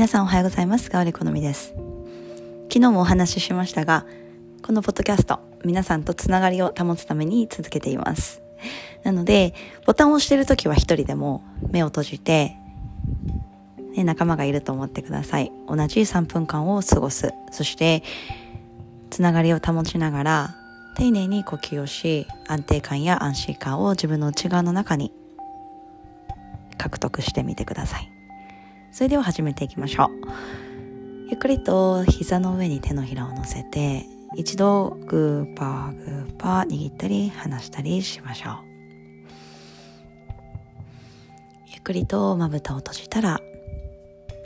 皆さんおはようございます。ガオリコノミです。昨日もお話ししましたが、このポッドキャスト、皆さんとつながりを保つために続けています。なので、ボタンを押してるときは一人でも目を閉じて、ね、仲間がいると思ってください。同じ3分間を過ごす。そして、つながりを保ちながら、丁寧に呼吸をし、安定感や安心感を自分の内側の中に獲得してみてください。それでは始めていきましょう。ゆっくりと膝の上に手のひらを乗せて、一度グーパーグーパー握ったり離したりしましょう。ゆっくりとまぶたを閉じたら、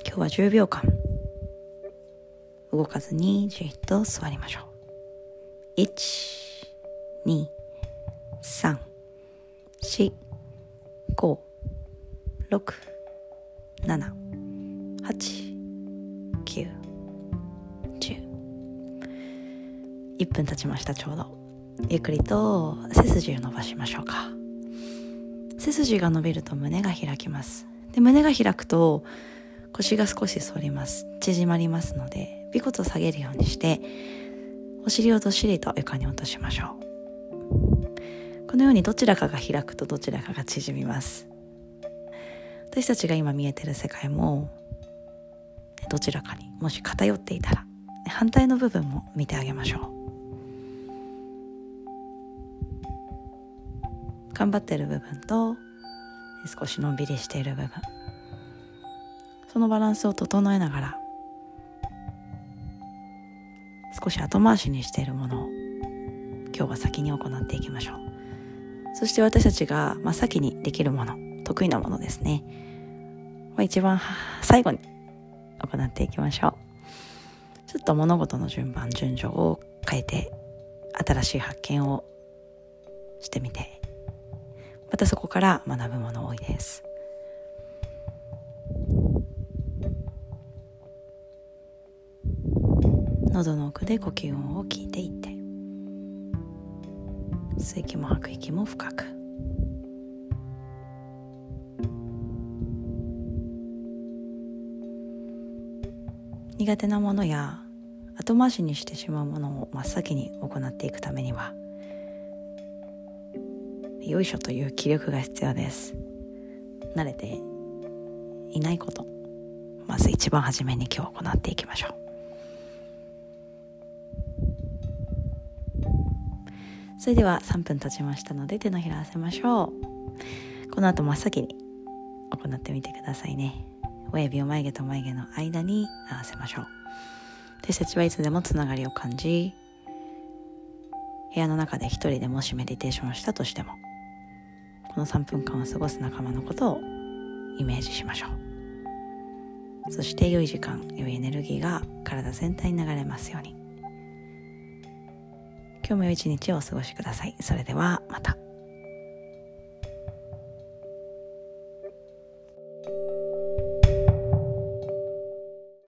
今日は10秒間、動かずにじっと座りましょう。1、1分経ちました、ちょうど。ゆっくりと背筋を伸ばしましょうか。背筋が伸びると胸が開きます。で、胸が開くと腰が少し反ります。縮まりますので、尾骨を下げるようにして、お尻をどっしりと床に落としましょう。このようにどちらかが開くとどちらかが縮みます。私たちが今見えてる世界もどちらかにもし偏っていたら反対の部分も見てあげましょう。頑張ってる部分と少しのんびりしている部分。そのバランスを整えながら少し後回しにしているものを今日は先に行っていきましょう。そして私たちが真っ先にできるもの得意なものですね。一番最後に行っていきましょう。ちょっと物事の順番順序を変えて新しい発見をしてみて。またそこから学ぶもの多いです。喉の奥で呼吸音を聞いていって。吸う息も吐く息も深く。苦手なものや後回しにしてしまうものを真っ先に行っていくためにはよいしょという気力が必要です。慣れていないことまず一番初めに今日行っていきましょう。それでは3分経ちましたので手のひら合わせましょう。この後真っ先に行ってみてくださいね。親指を眉毛と眉毛の間に合わせましょう。私たちはいつでもつながりを感じ部屋の中で一人でもしメディテーションをしたとしてもこの3分間を過ごす仲間のことをイメージしましょう。そして良い時間良いエネルギーが体全体に流れますように。今日も良い一日をお過ごしください。それではまた。